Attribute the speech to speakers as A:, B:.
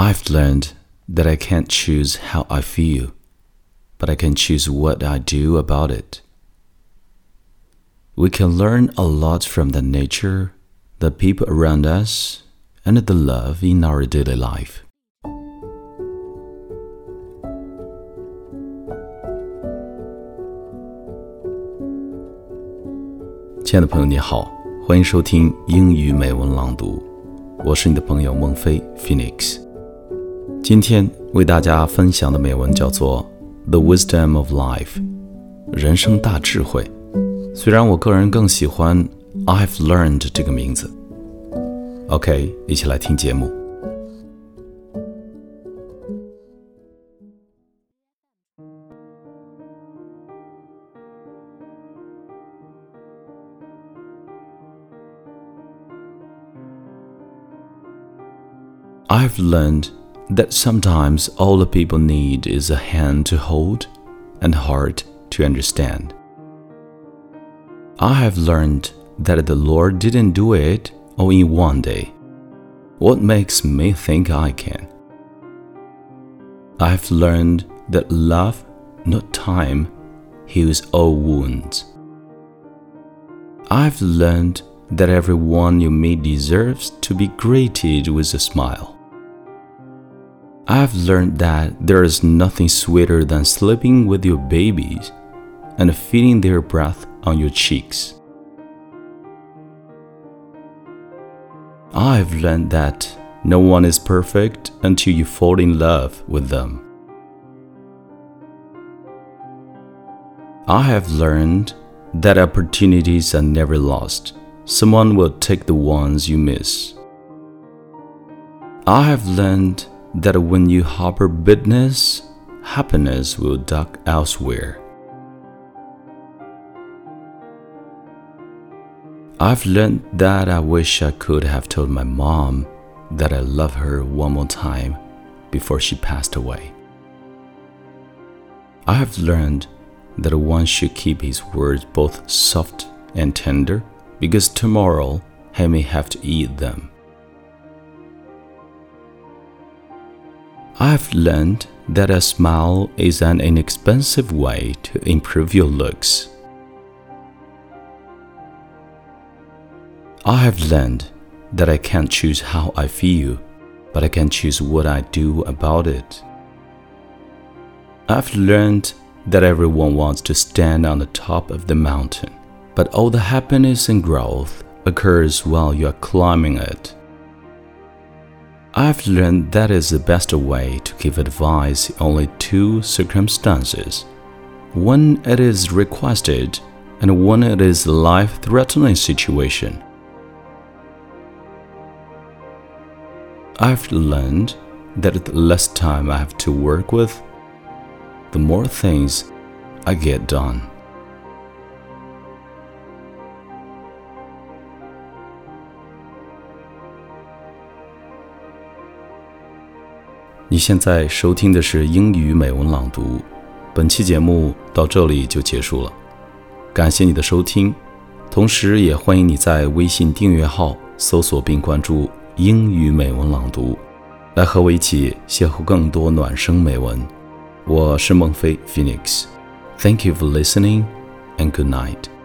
A: I've learned that I can't choose how I feel, but I can choose what I do about it. We can learn a lot from the nature, the people around us, and the love in our daily life. Phoenix。今天为大家分享的美文叫做《The Wisdom of Life》，人生大智慧。虽然我个人更喜欢 I've Learned 这个名字。OK，一起来听节目。I've learned that sometimes all the people need is a hand to hold and heart to understand. I have learned that the Lord didn't do it all in one day. What makes me think I can? I've learned that love, not time, heals all wounds. I've learned that everyone you meet deserves to be greeted with a smile. I've learned that there is nothing sweeter than sleeping with your babies and feeling their breath on your cheeks. I've learned that no one is perfect until you fall in love with them. I have learned that opportunities are never lost. Someone will take the ones you miss. I have learned that when you harbor bitterness, happiness will duck elsewhere. I've learned that I wish I could have told my mom that I love her one more time before she passed away. I have learned that one should keep his words both soft and tender because tomorrow he may have to eat them. I've learned that a smile is an inexpensive way to improve your looks. I have learned that I can't choose how I feel, but I can choose what I do about it. I've learned that everyone wants to stand on the top of the mountain, but all the happiness and growth occurs while you are climbing it. I've learned that is the best way to give advice only two circumstances when it is requested and when it is a life threatening situation. I've learned that the less time I have to work with, the more things I get done. 你现在收听的是英语美文朗读，本期节目到这里就结束了，感谢你的收听，同时也欢迎你在微信订阅号搜索并关注“英语美文朗读”，来和我一起邂逅更多暖声美文。我是孟非 Phoenix，Thank you for listening and good night。